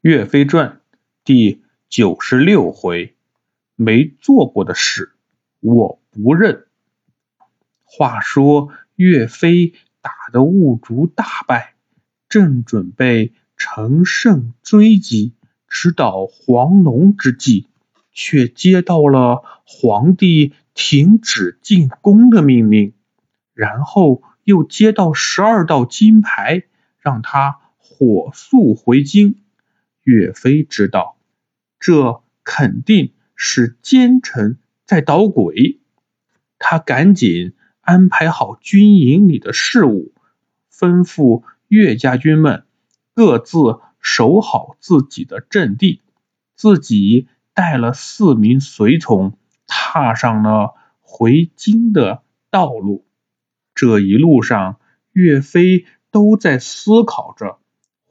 岳飞传第九十六回，没做过的事我不认。话说岳飞打得兀竹大败，正准备乘胜追击，直捣黄龙之际，却接到了皇帝停止进攻的命令，然后又接到十二道金牌，让他火速回京。岳飞知道，这肯定是奸臣在捣鬼，他赶紧安排好军营里的事务，吩咐岳家军们各自守好自己的阵地，自己带了四名随从，踏上了回京的道路。这一路上，岳飞都在思考着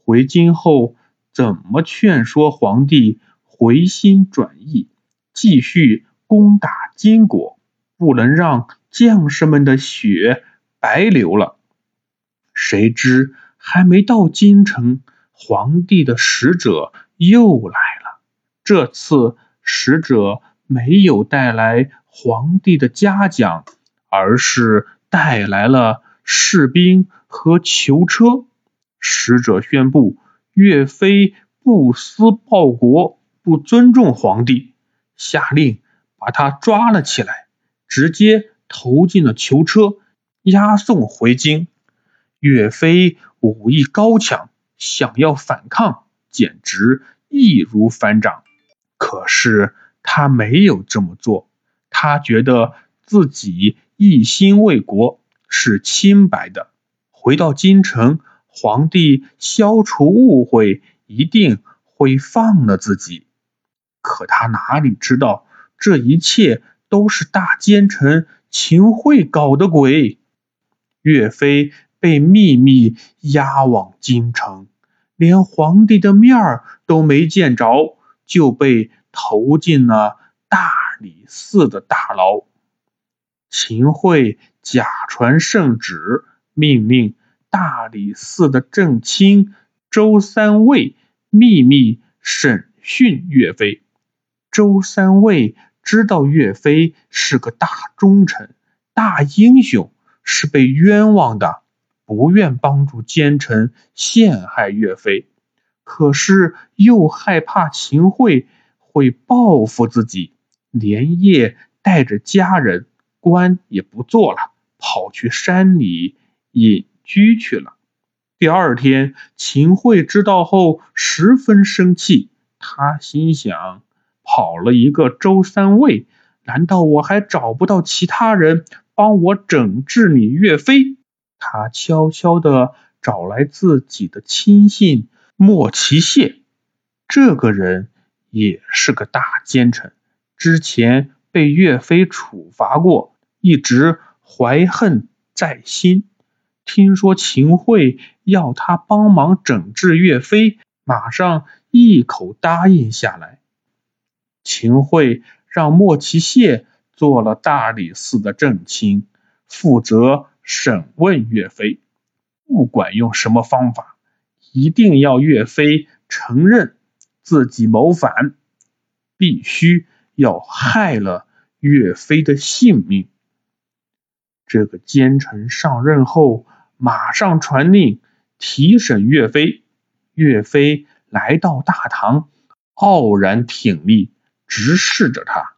回京后。怎么劝说皇帝回心转意，继续攻打金国？不能让将士们的血白流了。谁知还没到京城，皇帝的使者又来了。这次使者没有带来皇帝的嘉奖，而是带来了士兵和囚车。使者宣布。岳飞不思报国，不尊重皇帝，下令把他抓了起来，直接投进了囚车，押送回京。岳飞武艺高强，想要反抗，简直易如反掌。可是他没有这么做，他觉得自己一心为国，是清白的。回到京城。皇帝消除误会，一定会放了自己。可他哪里知道，这一切都是大奸臣秦桧搞的鬼。岳飞被秘密押往京城，连皇帝的面儿都没见着，就被投进了大理寺的大牢。秦桧假传圣旨，命令。大理寺的正卿周三卫秘密审讯岳飞。周三卫知道岳飞是个大忠臣、大英雄，是被冤枉的，不愿帮助奸臣陷害岳飞，可是又害怕秦桧会报复自己，连夜带着家人官也不做了，跑去山里隐。居去了。第二天，秦桧知道后十分生气，他心想：跑了一个周三卫，难道我还找不到其他人帮我整治你岳飞？他悄悄地找来自己的亲信莫奇谢，这个人也是个大奸臣，之前被岳飞处罚过，一直怀恨在心。听说秦桧要他帮忙整治岳飞，马上一口答应下来。秦桧让莫奇谢做了大理寺的正卿，负责审问岳飞。不管用什么方法，一定要岳飞承认自己谋反，必须要害了岳飞的性命。这个奸臣上任后。马上传令提审岳飞。岳飞来到大堂，傲然挺立，直视着他。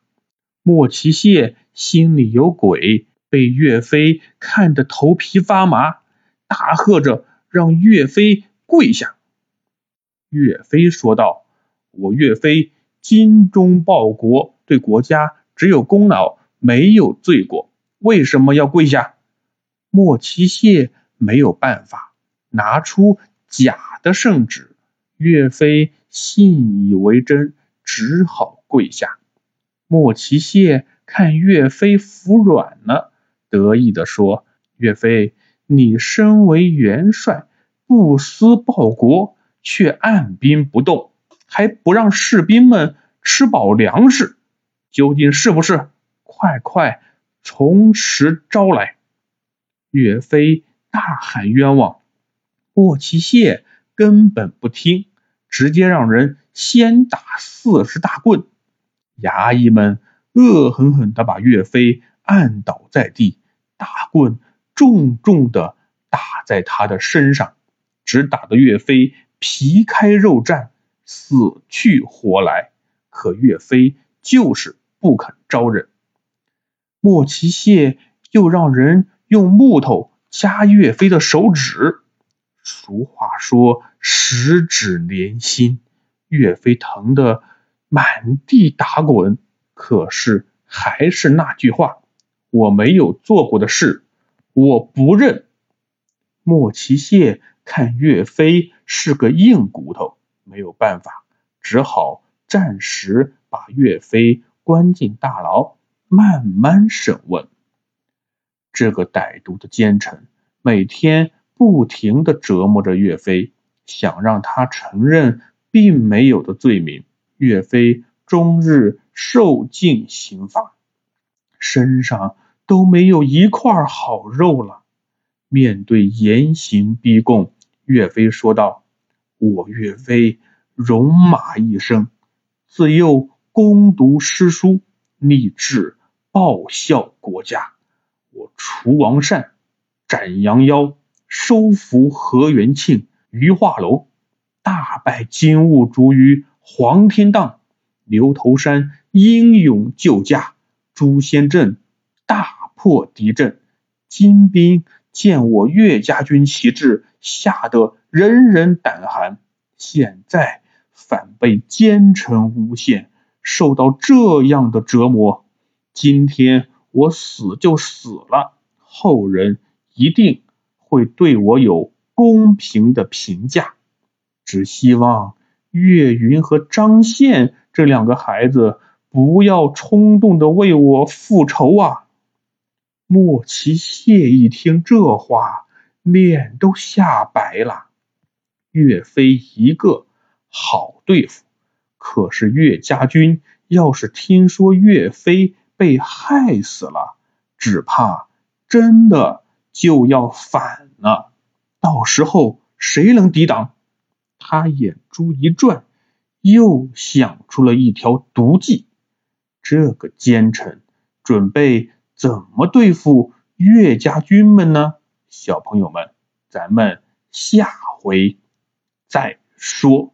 莫奇谢心里有鬼，被岳飞看得头皮发麻，大喝着让岳飞跪下。岳飞说道：“我岳飞精忠报国，对国家只有功劳，没有罪过，为什么要跪下？”莫奇谢。没有办法，拿出假的圣旨，岳飞信以为真，只好跪下。莫奇谢看岳飞服软了，得意地说：“岳飞，你身为元帅，不思报国，却按兵不动，还不让士兵们吃饱粮食，究竟是不是？快快从实招来！”岳飞。大喊冤枉！莫奇谢根本不听，直接让人先打四十大棍。衙役们恶狠狠地把岳飞按倒在地，大棍重重地打在他的身上，只打得岳飞皮开肉绽，死去活来。可岳飞就是不肯招认。莫奇谢又让人用木头夹岳飞的手指。俗话说十指连心，岳飞疼得满地打滚。可是还是那句话，我没有做过的事，我不认。莫奇谢看岳飞是个硬骨头，没有办法，只好。暂时把岳飞关进大牢，慢慢审问。这个歹毒的奸臣每天不停的折磨着岳飞，想让他承认并没有的罪名。岳飞终日受尽刑罚，身上都没有一块好肉了。面对严刑逼供，岳飞说道：“我岳飞戎马一生。”自幼攻读诗书，立志报效国家。我除王善，斩杨妖，收服何元庆、于化楼，大败金兀术于黄天荡，牛头山英勇救驾，朱仙镇大破敌阵，金兵见我岳家军旗帜，吓得人人胆寒。现在。反被奸臣诬陷，受到这样的折磨。今天我死就死了，后人一定会对我有公平的评价。只希望岳云和张宪这两个孩子不要冲动的为我复仇啊！莫奇谢一听这话，脸都吓白了。岳飞一个。好对付，可是岳家军要是听说岳飞被害死了，只怕真的就要反了。到时候谁能抵挡？他眼珠一转，又想出了一条毒计。这个奸臣准备怎么对付岳家军们呢？小朋友们，咱们下回再说。